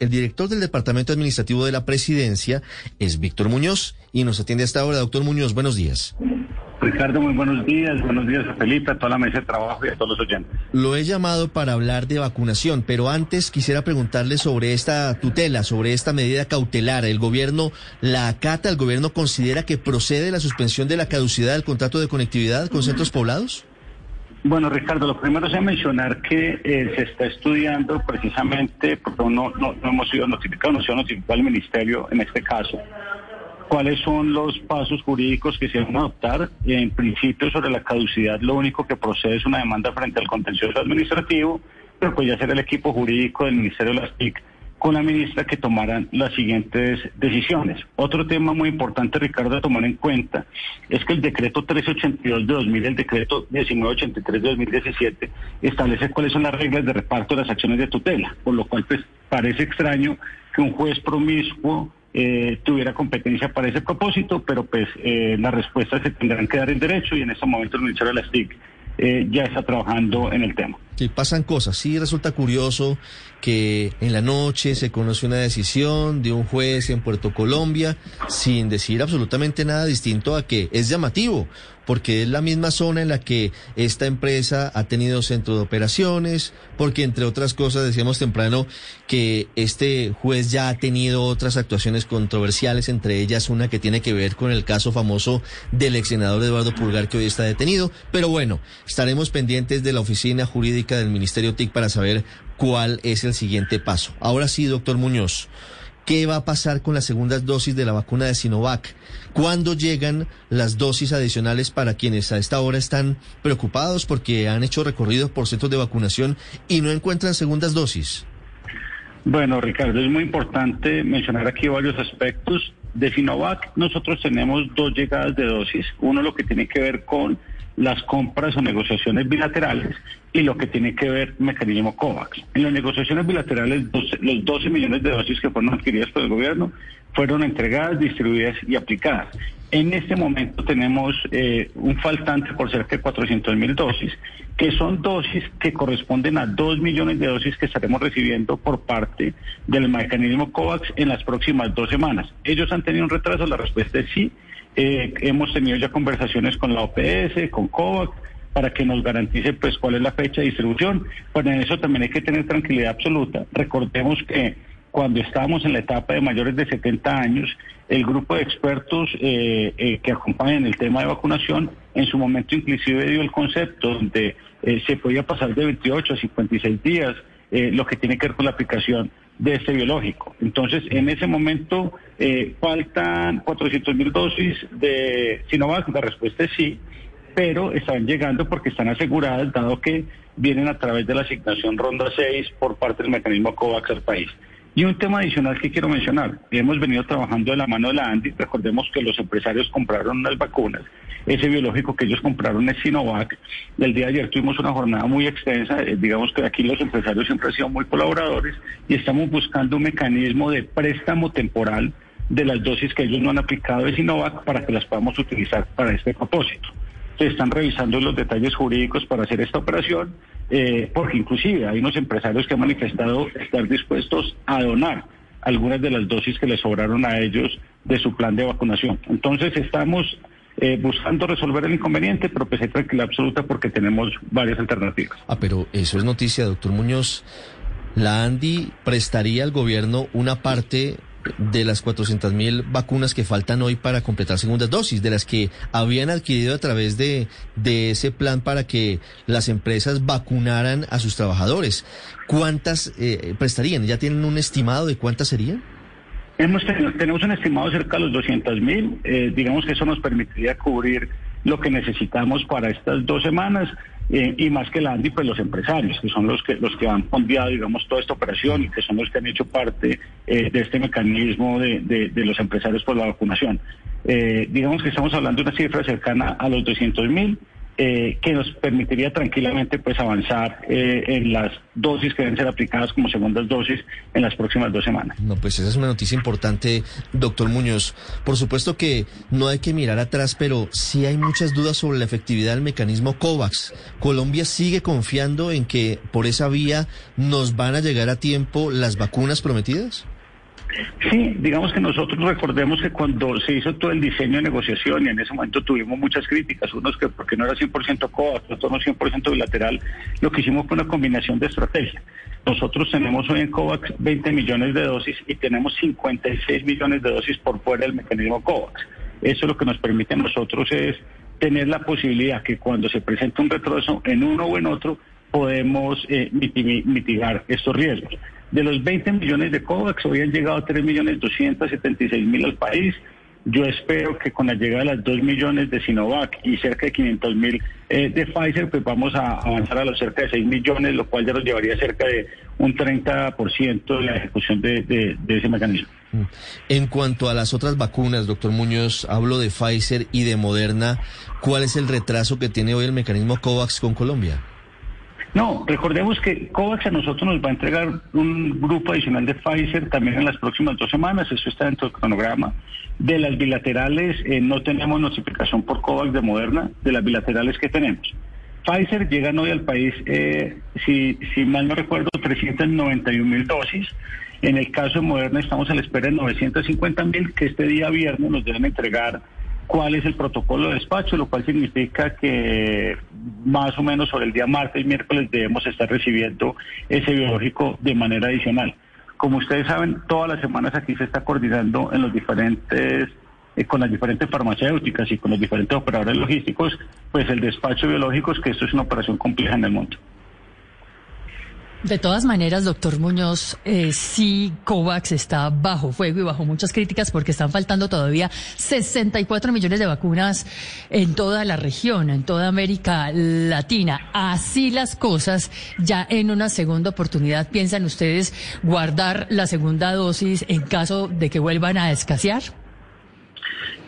El director del Departamento Administrativo de la Presidencia es Víctor Muñoz y nos atiende hasta ahora. Doctor Muñoz, buenos días. Ricardo, muy buenos días. Buenos días a Felipe, a toda la mesa de trabajo y a todos los oyentes. Lo he llamado para hablar de vacunación, pero antes quisiera preguntarle sobre esta tutela, sobre esta medida cautelar. ¿El gobierno la acata? ¿El gobierno considera que procede la suspensión de la caducidad del contrato de conectividad con centros poblados? Bueno, Ricardo, lo primero es mencionar que eh, se está estudiando precisamente, porque no, no, hemos sido notificados, no se ha notificado al Ministerio en este caso, cuáles son los pasos jurídicos que se van a adoptar. En principio, sobre la caducidad, lo único que procede es una demanda frente al contencioso administrativo, pero pues ya será el equipo jurídico del Ministerio de las TIC con la ministra que tomaran las siguientes decisiones. Otro tema muy importante, Ricardo, a tomar en cuenta es que el decreto 1382 de 2000, el decreto 1983 de 2017, establece cuáles son las reglas de reparto de las acciones de tutela, por lo cual pues parece extraño que un juez promiscuo eh, tuviera competencia para ese propósito, pero pues eh, las respuestas se tendrán que dar en derecho y en este momento el Ministerio de las TIC eh, ya está trabajando en el tema. Sí, pasan cosas. Sí, resulta curioso que en la noche se conoce una decisión de un juez en Puerto Colombia sin decir absolutamente nada distinto a que es llamativo, porque es la misma zona en la que esta empresa ha tenido centro de operaciones, porque entre otras cosas decíamos temprano que este juez ya ha tenido otras actuaciones controversiales, entre ellas una que tiene que ver con el caso famoso del ex senador Eduardo Pulgar que hoy está detenido. Pero bueno, estaremos pendientes de la oficina jurídica del Ministerio TIC para saber cuál es el siguiente paso. Ahora sí, doctor Muñoz, ¿qué va a pasar con las segundas dosis de la vacuna de Sinovac? ¿Cuándo llegan las dosis adicionales para quienes a esta hora están preocupados porque han hecho recorridos por centros de vacunación y no encuentran segundas dosis? Bueno, Ricardo, es muy importante mencionar aquí varios aspectos. De Sinovac nosotros tenemos dos llegadas de dosis. Uno lo que tiene que ver con las compras o negociaciones bilaterales y lo que tiene que ver mecanismo COVAX. En las negociaciones bilaterales, los 12 millones de dosis que fueron adquiridas por el gobierno fueron entregadas, distribuidas y aplicadas. En este momento tenemos eh, un faltante por cerca de 400 mil dosis, que son dosis que corresponden a 2 millones de dosis que estaremos recibiendo por parte del mecanismo COVAX en las próximas dos semanas. Ellos tenido un retraso, la respuesta es sí. Eh, hemos tenido ya conversaciones con la OPS, con COVAX, para que nos garantice pues cuál es la fecha de distribución. En eso también hay que tener tranquilidad absoluta. Recordemos que cuando estábamos en la etapa de mayores de 70 años, el grupo de expertos eh, eh, que acompañan el tema de vacunación, en su momento inclusive dio el concepto donde eh, se podía pasar de 28 a 56 días, lo que tiene que ver con la aplicación de este biológico. Entonces, en ese momento faltan 400 mil dosis de Sinovac, la respuesta es sí, pero están llegando porque están aseguradas, dado que vienen a través de la asignación Ronda 6 por parte del mecanismo COVAX al país. Y un tema adicional que quiero mencionar, hemos venido trabajando de la mano de la ANDI, recordemos que los empresarios compraron unas vacunas, ese biológico que ellos compraron es Sinovac, el día de ayer tuvimos una jornada muy extensa, eh, digamos que aquí los empresarios siempre han sido muy colaboradores y estamos buscando un mecanismo de préstamo temporal de las dosis que ellos no han aplicado de Sinovac para que las podamos utilizar para este propósito se están revisando los detalles jurídicos para hacer esta operación, eh, porque inclusive hay unos empresarios que han manifestado estar dispuestos a donar algunas de las dosis que les sobraron a ellos de su plan de vacunación. Entonces estamos eh, buscando resolver el inconveniente, pero pues hay tranquilidad absoluta porque tenemos varias alternativas. Ah, pero eso es noticia, doctor Muñoz. La ANDI prestaría al gobierno una parte de las 400 mil vacunas que faltan hoy para completar segundas dosis, de las que habían adquirido a través de, de ese plan para que las empresas vacunaran a sus trabajadores. ¿Cuántas eh, prestarían? ¿Ya tienen un estimado de cuántas serían? Hemos tenemos un estimado cerca de los 200 mil. Eh, digamos que eso nos permitiría cubrir lo que necesitamos para estas dos semanas. Eh, y más que la ANDI, pues los empresarios, que son los que los que han fondeado, digamos, toda esta operación y que son los que han hecho parte eh, de este mecanismo de, de, los empresarios por la vacunación. Eh, digamos que estamos hablando de una cifra cercana a los 200 mil. Eh, que nos permitiría tranquilamente pues avanzar eh, en las dosis que deben ser aplicadas como segundas dosis en las próximas dos semanas. No, pues esa es una noticia importante, doctor Muñoz. Por supuesto que no hay que mirar atrás, pero sí hay muchas dudas sobre la efectividad del mecanismo COVAX. Colombia sigue confiando en que por esa vía nos van a llegar a tiempo las vacunas prometidas. Sí, digamos que nosotros recordemos que cuando se hizo todo el diseño de negociación y en ese momento tuvimos muchas críticas, unos que porque no era 100% COVAX, otros no 100% bilateral, lo que hicimos fue una combinación de estrategia. Nosotros tenemos hoy en COVAX 20 millones de dosis y tenemos 56 millones de dosis por fuera del mecanismo COVAX. Eso lo que nos permite a nosotros es tener la posibilidad que cuando se presente un retroceso en uno o en otro, podemos eh, mitigar estos riesgos. De los 20 millones de COVAX, hoy han llegado 3 millones 276 mil al país. Yo espero que con la llegada de las 2 millones de Sinovac y cerca de 500 mil eh, de Pfizer, pues vamos a avanzar a los cerca de 6 millones, lo cual ya nos llevaría cerca de un 30% de la ejecución de, de, de ese mecanismo. Mm. En cuanto a las otras vacunas, doctor Muñoz, hablo de Pfizer y de Moderna. ¿Cuál es el retraso que tiene hoy el mecanismo COVAX con Colombia? No, recordemos que COVAX a nosotros nos va a entregar un grupo adicional de Pfizer también en las próximas dos semanas, eso está dentro del cronograma. De las bilaterales eh, no tenemos notificación por COVAX de Moderna, de las bilaterales que tenemos. Pfizer llegan hoy al país, eh, si, si mal no recuerdo, 391 mil dosis. En el caso de Moderna estamos a la espera de 950 mil que este día viernes nos deben entregar cuál es el protocolo de despacho, lo cual significa que más o menos sobre el día martes y miércoles debemos estar recibiendo ese biológico de manera adicional. Como ustedes saben, todas las semanas aquí se está coordinando en los diferentes eh, con las diferentes farmacéuticas y con los diferentes operadores logísticos, pues el despacho de biológicos, que esto es una operación compleja en el mundo. De todas maneras, doctor Muñoz, eh, sí, COVAX está bajo fuego y bajo muchas críticas porque están faltando todavía 64 millones de vacunas en toda la región, en toda América Latina. Así las cosas, ya en una segunda oportunidad, ¿piensan ustedes guardar la segunda dosis en caso de que vuelvan a escasear?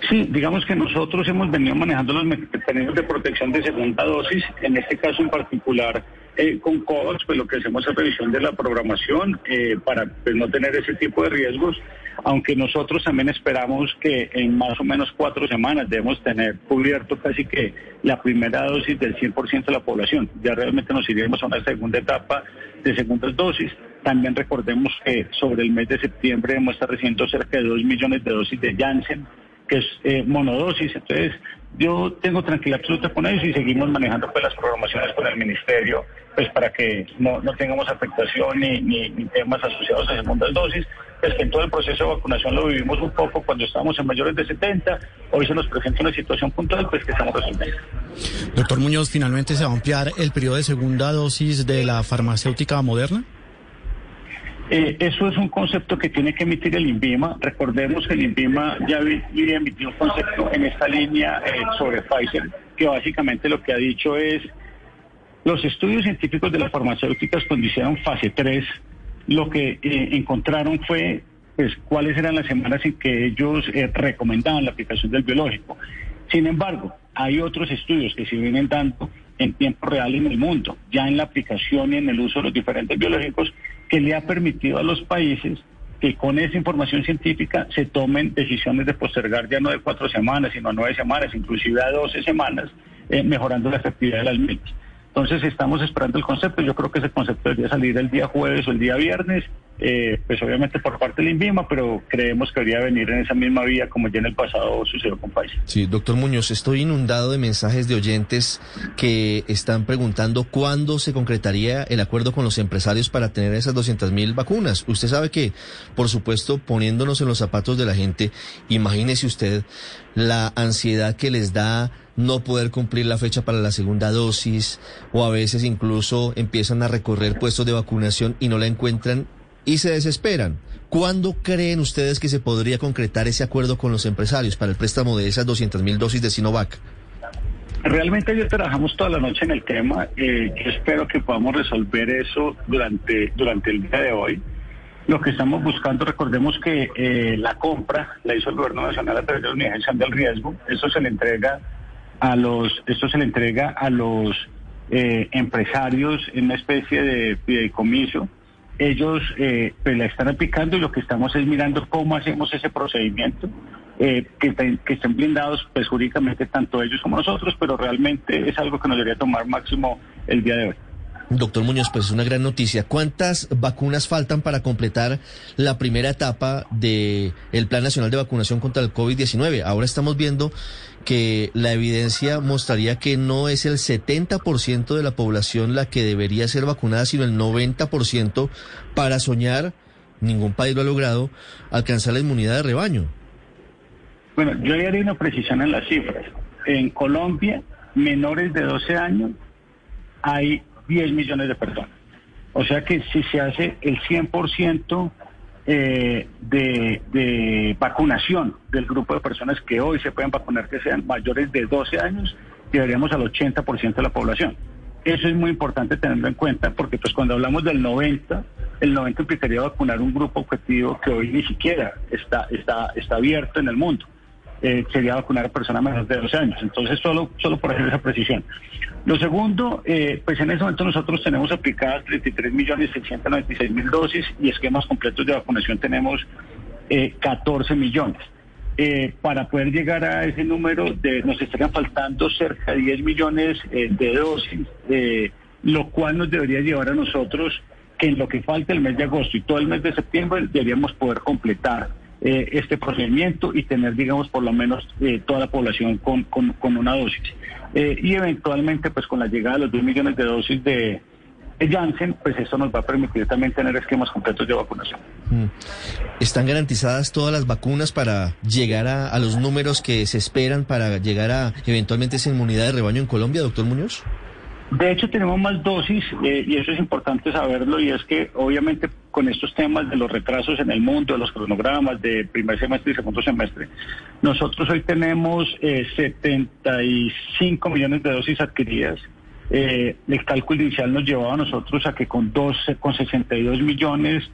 Sí, digamos que nosotros hemos venido manejando los mecanismos de protección de segunda dosis, en este caso en particular eh, con COVAX, pues lo que hacemos es revisión de la programación eh, para pues, no tener ese tipo de riesgos, aunque nosotros también esperamos que en más o menos cuatro semanas debemos tener cubierto casi que la primera dosis del 100% de la población. Ya realmente nos iremos a una segunda etapa de segundas dosis. También recordemos que sobre el mes de septiembre hemos estado recibiendo cerca de 2 millones de dosis de Janssen, que es eh, monodosis. Entonces, yo tengo tranquilidad absoluta con ellos y seguimos manejando pues las programaciones con el ministerio pues para que no, no tengamos afectación ni, ni, temas asociados a segundas dosis pues que en todo el proceso de vacunación lo vivimos un poco cuando estábamos en mayores de 70 hoy se nos presenta una situación puntual pues que estamos resolviendo Doctor Muñoz, ¿finalmente se va a ampliar el periodo de segunda dosis de la farmacéutica moderna? Eh, eso es un concepto que tiene que emitir el INVIMA. Recordemos que el INVIMA ya había emitido un concepto en esta línea eh, sobre Pfizer, que básicamente lo que ha dicho es, los estudios científicos de las farmacéuticas cuando hicieron fase 3, lo que eh, encontraron fue pues cuáles eran las semanas en que ellos recomendaban la aplicación del biológico. Sin embargo, hay otros estudios que se vienen dando en tiempo real en el mundo, ya en la aplicación y en el uso de los diferentes biológicos, que le ha permitido a los países que con esa información científica se tomen decisiones de postergar ya no de cuatro semanas, sino a nueve semanas, inclusive a doce semanas, eh, mejorando la efectividad de las mismas. Entonces estamos esperando el concepto. Yo creo que ese concepto debería salir el día jueves o el día viernes, eh, pues obviamente por parte del INVIMA, pero creemos que debería venir en esa misma vía como ya en el pasado sucedió con Pfizer. Sí, doctor Muñoz, estoy inundado de mensajes de oyentes que están preguntando cuándo se concretaría el acuerdo con los empresarios para tener esas 200 mil vacunas. Usted sabe que, por supuesto, poniéndonos en los zapatos de la gente, imagínese usted la ansiedad que les da no poder cumplir la fecha para la segunda dosis o a veces incluso empiezan a recorrer puestos de vacunación y no la encuentran y se desesperan. ¿Cuándo creen ustedes que se podría concretar ese acuerdo con los empresarios para el préstamo de esas 200 mil dosis de Sinovac? Realmente yo trabajamos toda la noche en el tema. Eh, espero que podamos resolver eso durante, durante el día de hoy. Lo que estamos buscando, recordemos que eh, la compra la hizo el Gobierno Nacional a través de la Unidad del Riesgo. Eso se le entrega a los, esto se le entrega a los eh, empresarios en una especie de fideicomiso. Ellos eh, pues la están aplicando y lo que estamos es mirando cómo hacemos ese procedimiento, eh, que, que, estén blindados pues jurídicamente tanto ellos como nosotros, pero realmente es algo que nos debería tomar máximo el día de hoy. Doctor Muñoz, pues es una gran noticia. ¿Cuántas vacunas faltan para completar la primera etapa del el Plan Nacional de Vacunación contra el COVID-19? Ahora estamos viendo que la evidencia mostraría que no es el 70% de la población la que debería ser vacunada, sino el 90% para soñar, ningún país lo ha logrado, alcanzar la inmunidad de rebaño. Bueno, yo ya una precisión en las cifras. En Colombia, menores de 12 años, hay 10 millones de personas. O sea que si se hace el 100% eh, de, de, vacunación del grupo de personas que hoy se pueden vacunar, que sean mayores de 12 años, llegaríamos al 80% de la población. Eso es muy importante tenerlo en cuenta porque pues cuando hablamos del 90, el 90 implicaría vacunar un grupo objetivo que hoy ni siquiera está, está, está abierto en el mundo. Eh, sería vacunar a personas menores de 12 años. Entonces, solo, solo por hacer esa precisión. Lo segundo, eh, pues en ese momento nosotros tenemos aplicadas 33 millones 696 mil dosis y esquemas completos de vacunación tenemos 14 eh, millones. para poder llegar a ese número, nos estarían faltando cerca de 10 millones de dosis, lo cual nos debería llevar a nosotros que en lo que falta el mes de agosto y todo el mes de septiembre deberíamos poder completar eh, este procedimiento y tener, digamos, por lo menos eh, toda la población con, con, una dosis. Eh, y eventualmente, pues con la llegada de los 2 millones de dosis de, Janssen, pues eso nos va a permitir también tener esquemas completos de vacunación. Mm. ¿Están garantizadas todas las vacunas para llegar a, a, los números que se esperan para llegar a eventualmente esa inmunidad de rebaño en Colombia, doctor Muñoz? De hecho, tenemos más dosis eh, y eso es importante saberlo y es que obviamente con estos temas de los retrasos en el mundo, de los cronogramas de primer semestre y segundo semestre, nosotros hoy tenemos 75 eh, millones de dosis adquiridas. Eh, el cálculo inicial nos llevaba a nosotros a que con, 12, con 62 millones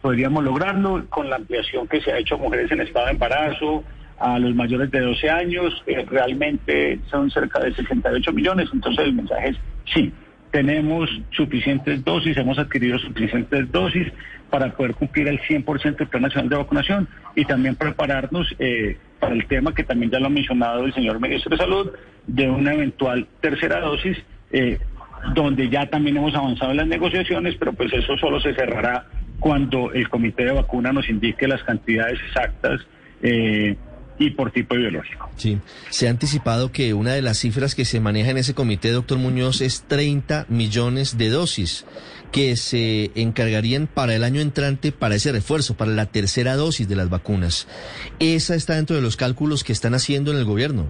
podríamos lograrlo con la ampliación que se ha hecho a mujeres en estado de embarazo, a los mayores de 12 años, eh, realmente son cerca de 68 millones, entonces el mensaje es sí, tenemos suficientes dosis, hemos adquirido suficientes dosis para poder cumplir el 100% del Plan Nacional de Vacunación y también prepararnos eh, para el tema que también ya lo ha mencionado el señor ministro de Salud, de una eventual tercera dosis, eh, donde ya también hemos avanzado en las negociaciones, pero pues eso solo se cerrará cuando el comité de vacuna nos indique las cantidades exactas eh, y por tipo biológico. Sí, se ha anticipado que una de las cifras que se maneja en ese comité, doctor Muñoz, es 30 millones de dosis que se encargarían para el año entrante para ese refuerzo, para la tercera dosis de las vacunas. ¿Esa está dentro de los cálculos que están haciendo en el gobierno?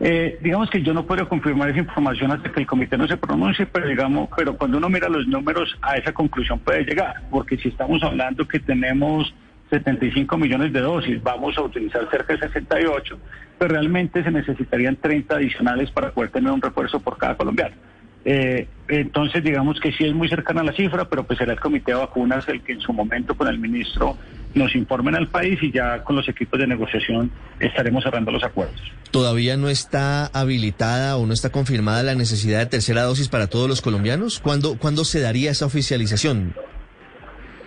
Eh, digamos que yo no puedo confirmar esa información hasta que el comité no se pronuncie, pero digamos, pero cuando uno mira los números a esa conclusión puede llegar, porque si estamos hablando que tenemos 75 millones de dosis, vamos a utilizar cerca de 68, pero realmente se necesitarían 30 adicionales para poder tener un refuerzo por cada colombiano. Eh, entonces, digamos que sí es muy cercana la cifra, pero pues será el comité de vacunas el que en su momento con el ministro nos informen al país y ya con los equipos de negociación estaremos cerrando los acuerdos. ¿Todavía no está habilitada o no está confirmada la necesidad de tercera dosis para todos los colombianos? ¿Cuándo, ¿cuándo se daría esa oficialización?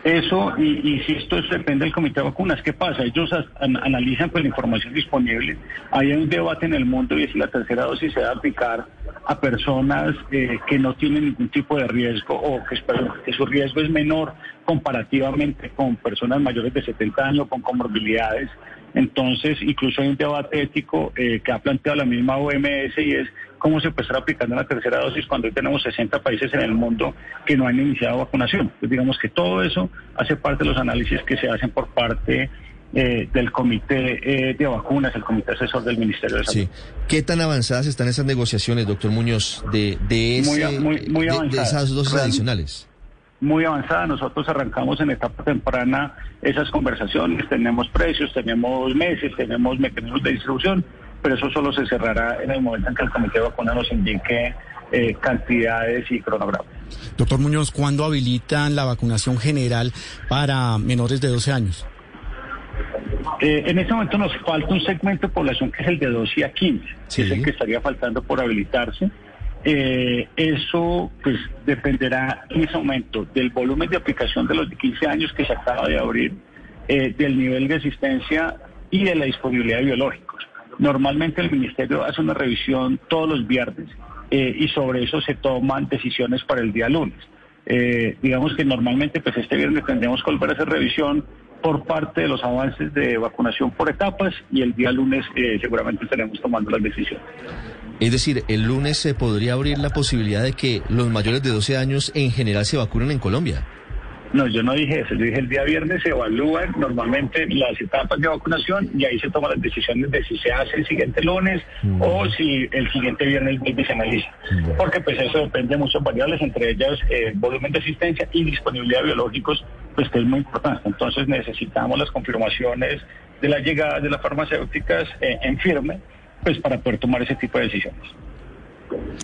Eso, y, si esto depende del comité de vacunas, ¿qué pasa? Ellos analizan pues la información disponible. Hay un debate en el mundo y es si la tercera dosis se debe aplicar a personas eh, que no tienen ningún tipo de riesgo o que, que, su riesgo es menor comparativamente con personas mayores de 70 años con comorbilidades. Entonces, incluso hay un debate ético eh, que ha planteado la misma OMS y es cómo se puede estar aplicando la tercera dosis cuando hoy tenemos 60 países en el mundo que no han iniciado vacunación. Pues digamos que todo eso hace parte de los análisis que se hacen por parte eh, del comité eh, de vacunas, el comité asesor del Ministerio de Salud. Sí. ¿Qué tan avanzadas están esas negociaciones, doctor Muñoz, de, de, esas dosis adicionales? Muy avanzada, nosotros arrancamos en etapa temprana esas conversaciones, tenemos precios, tenemos meses, tenemos mecanismos de distribución pero eso solo se cerrará en el momento en que el comité de vacuna nos indique eh, cantidades y cronogramas. Doctor Muñoz, ¿cuándo habilitan la vacunación general para menores de 12 años? Eh, en este momento nos falta un segmento de población que es el de 12 a 15, que es el que estaría faltando por habilitarse. Eh, eso pues dependerá en ese momento del volumen de aplicación de los de 15 años que se acaba de abrir, eh, del nivel de asistencia y de la disponibilidad de biológicos. Normalmente el Ministerio hace una revisión todos los viernes y sobre eso se toman decisiones para el día lunes. digamos que normalmente pues este viernes tendremos que volver a hacer revisión por parte de los avances de vacunación por etapas y el día lunes eh, seguramente estaremos tomando las decisiones. Es decir, el lunes se podría abrir la posibilidad de que los mayores de 12 años en general se vacunen en Colombia. No, yo no dije eso. Yo dije el día viernes se evalúan normalmente las etapas de vacunación y ahí se toman las decisiones de si se hace el siguiente lunes mm. o si el siguiente viernes se analiza. Porque pues eso depende de muchas variables, entre ellas el eh, volumen de asistencia y disponibilidad de biológicos, pues que es muy importante. Entonces necesitamos las confirmaciones de la llegada de las farmacéuticas eh, en firme, pues para poder tomar ese tipo de decisiones.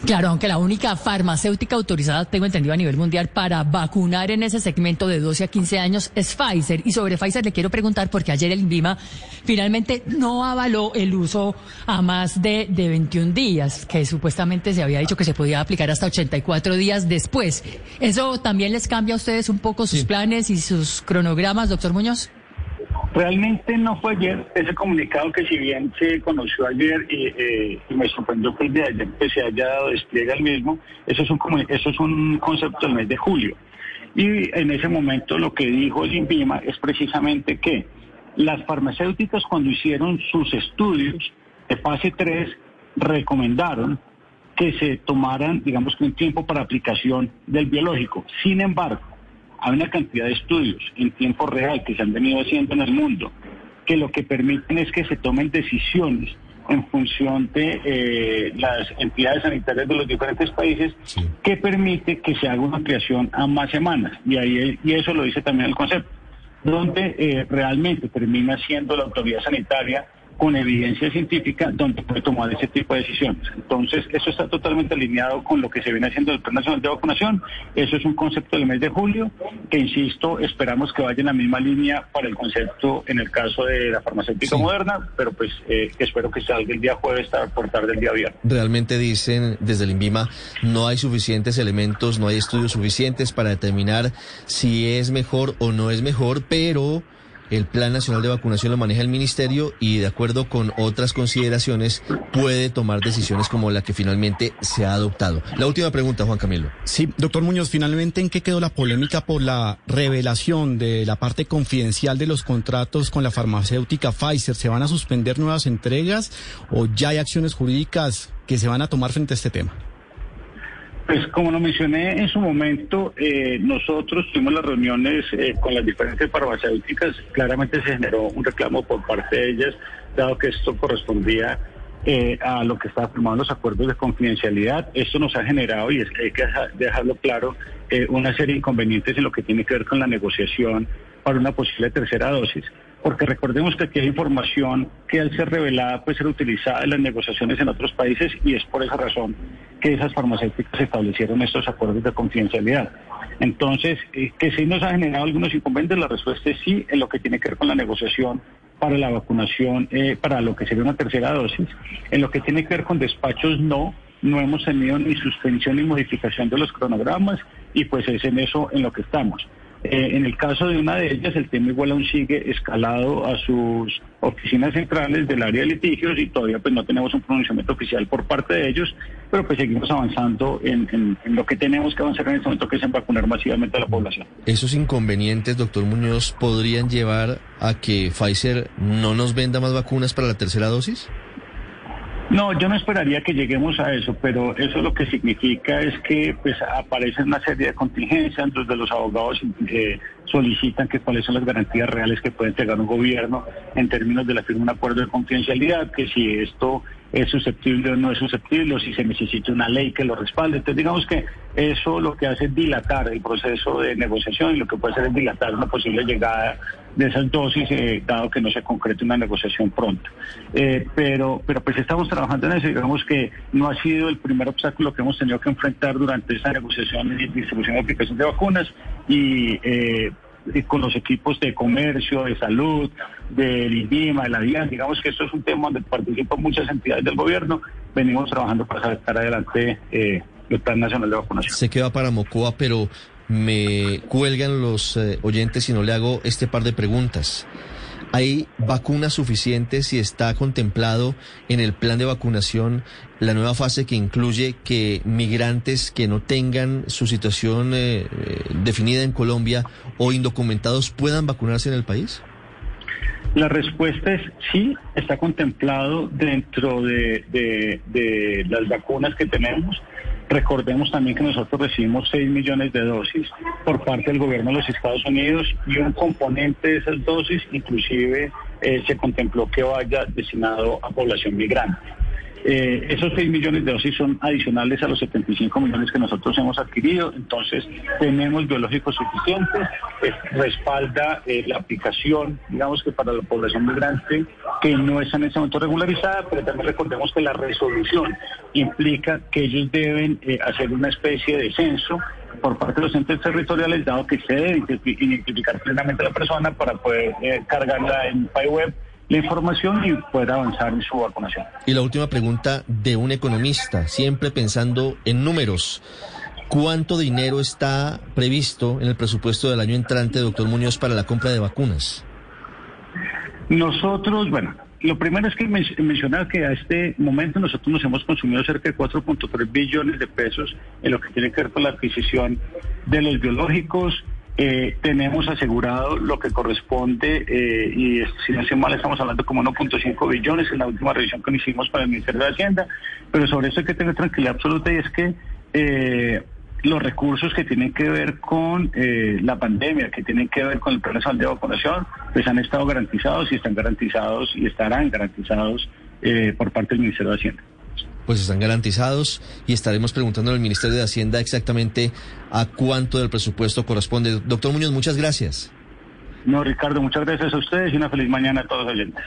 Claro, aunque la única farmacéutica autorizada, tengo entendido a nivel mundial, para vacunar en ese segmento de 12 a 15 años es Pfizer. Y sobre Pfizer le quiero preguntar, porque ayer el INVIMA finalmente no avaló el uso a más de, de 21 días, que supuestamente se había dicho que se podía aplicar hasta 84 días después. ¿Eso también les cambia a ustedes un poco sus planes y sus cronogramas, doctor Muñoz? Realmente no fue ayer ese comunicado que si bien se conoció ayer y, eh, me sorprendió que el de ayer pues, se haya dado despliegue al mismo, eso es, un, eso es un concepto del mes de julio. Y en ese momento lo que dijo el es precisamente que las farmacéuticas cuando hicieron sus estudios de fase 3 recomendaron que se tomaran, digamos que un tiempo para aplicación del biológico. Sin embargo, hay una cantidad de estudios en tiempo real que se han venido haciendo en el mundo que lo que permiten es que se tomen decisiones en función de eh, las entidades sanitarias de los diferentes países que permite que se haga una ampliación a más semanas. Y ahí y eso lo dice también el concepto donde eh, realmente termina siendo la autoridad sanitaria con evidencia científica donde puede tomar ese tipo de decisiones. Entonces, eso está totalmente alineado con lo que se viene haciendo el Plan Nacional de Vacunación. Eso es un concepto del mes de julio, que insisto, esperamos que vaya en la misma línea para el concepto en el caso de la farmacéutica moderna, pero pues eh, espero que salga el día jueves por tarde del día viernes. Realmente dicen desde el INVIMA, no hay suficientes elementos, no hay estudios suficientes para determinar si es mejor o no es mejor, pero el Plan Nacional de Vacunación lo maneja el Ministerio y de acuerdo con otras consideraciones puede tomar decisiones como la que finalmente se ha adoptado. La última pregunta, Juan Camilo. Sí, doctor Muñoz, finalmente, ¿en qué quedó la polémica por la revelación de la parte confidencial de los contratos con la farmacéutica Pfizer? ¿Se van a suspender nuevas entregas o ya hay acciones jurídicas que se van a tomar frente a este tema? Pues como lo mencioné en su momento, eh, nosotros tuvimos las reuniones eh, con las diferentes farmacéuticas, claramente se generó un reclamo por parte de ellas, dado que esto correspondía eh, a lo que estaba firmando los acuerdos de confidencialidad. Esto nos ha generado, y es que hay que dejarlo claro, una serie de inconvenientes en lo que tiene que ver con la negociación para una posible tercera dosis porque recordemos que aquí hay información que al ser revelada puede ser utilizada en las negociaciones en otros países y es por esa razón que esas farmacéuticas establecieron estos acuerdos de confidencialidad. Entonces, eh, que sí nos ha generado algunos inconvenientes, la respuesta es sí en lo que tiene que ver con la negociación para la vacunación, eh, para lo que sería una tercera dosis. En lo que tiene que ver con despachos, no, no hemos tenido ni suspensión ni modificación de los cronogramas y pues es en eso en lo que estamos. Eh, en el caso de una de ellas, el tema igual aún sigue escalado a sus oficinas centrales del área de litigios y todavía pues no tenemos un pronunciamiento oficial por parte de ellos, pero pues seguimos avanzando en, lo que tenemos que avanzar en este momento, que es en vacunar masivamente a la población. ¿Esos inconvenientes, doctor Muñoz, podrían llevar a que Pfizer no nos venda más vacunas para la tercera dosis? No, yo no esperaría que lleguemos a eso, pero eso lo que significa es que pues aparecen una serie de contingencias donde los abogados eh, solicitan que cuáles son las garantías reales que puede entregar un gobierno en términos de la firma de un acuerdo de confidencialidad, que si esto es susceptible o no es susceptible, o si se necesita una ley que lo respalde. Entonces, digamos que eso lo que hace es dilatar el proceso de negociación y lo que puede hacer es dilatar una posible llegada de esas dosis, eh, dado que no se concrete una negociación pronto. Eh, pero, pero pues estamos trabajando en eso. Digamos que no ha sido el primer obstáculo que hemos tenido que enfrentar durante esa negociación y distribución de aplicación de vacunas y eh, con los equipos de comercio, de salud, del INVIMA, de la DIAN. Digamos que esto es un tema donde participan muchas entidades del gobierno. Venimos trabajando para sacar adelante eh, el Plan Nacional de Vacunación. Sé que va para Mocoa, pero me cuelgan los eh, oyentes si no le hago este par de preguntas. ¿Hay vacunas suficientes y está contemplado en el plan de vacunación la nueva fase que incluye que migrantes que no tengan su situación eh, eh, definida en Colombia o indocumentados puedan vacunarse en el país? La respuesta es sí, está contemplado dentro de, de las vacunas que tenemos. Recordemos también que nosotros recibimos 6 millones de dosis por parte del gobierno de los Estados Unidos y un componente de esas dosis inclusive eh, se contempló que vaya destinado a población migrante. Eh, esos 6 millones de dosis son adicionales a los 75 millones que nosotros hemos adquirido, entonces tenemos biológicos suficientes, eh, respalda eh, la aplicación, digamos que para la población migrante que no está en ese momento regularizada, pero también recordemos que la resolución implica que ellos deben hacer una especie de censo por parte de los entes territoriales, dado que se debe identificar plenamente a la persona para poder cargarla en PyWeb la información y poder avanzar en su vacunación. Y la última pregunta de un economista, siempre pensando en números. ¿Cuánto dinero está previsto en el presupuesto del año entrante, doctor Muñoz, para la compra de vacunas? Nosotros, bueno, lo primero es que mencionar que a este momento nosotros nos hemos consumido cerca de 4.3 billones de pesos en lo que tiene que ver con la adquisición de los biológicos, eh, tenemos asegurado lo que corresponde, eh, y si no estoy mal, estamos hablando como 1.5 billones en la última revisión que hicimos para el Ministerio de Hacienda, pero sobre eso hay que tener tranquilidad absoluta y es que eh, los recursos que tienen que ver con la pandemia, que tienen que ver con el plan de vacunación, pues han estado garantizados y están garantizados y estarán garantizados por parte del Ministerio de Hacienda pues están garantizados y estaremos preguntando al Ministerio de Hacienda exactamente a cuánto del presupuesto corresponde. Doctor Muñoz, muchas gracias. No, Ricardo, muchas gracias a ustedes y una feliz mañana a todos los oyentes.